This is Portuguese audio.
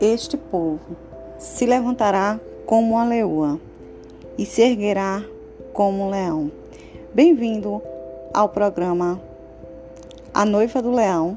Este povo se levantará como uma leoa e se erguerá como um leão. Bem-vindo ao programa A Noiva do Leão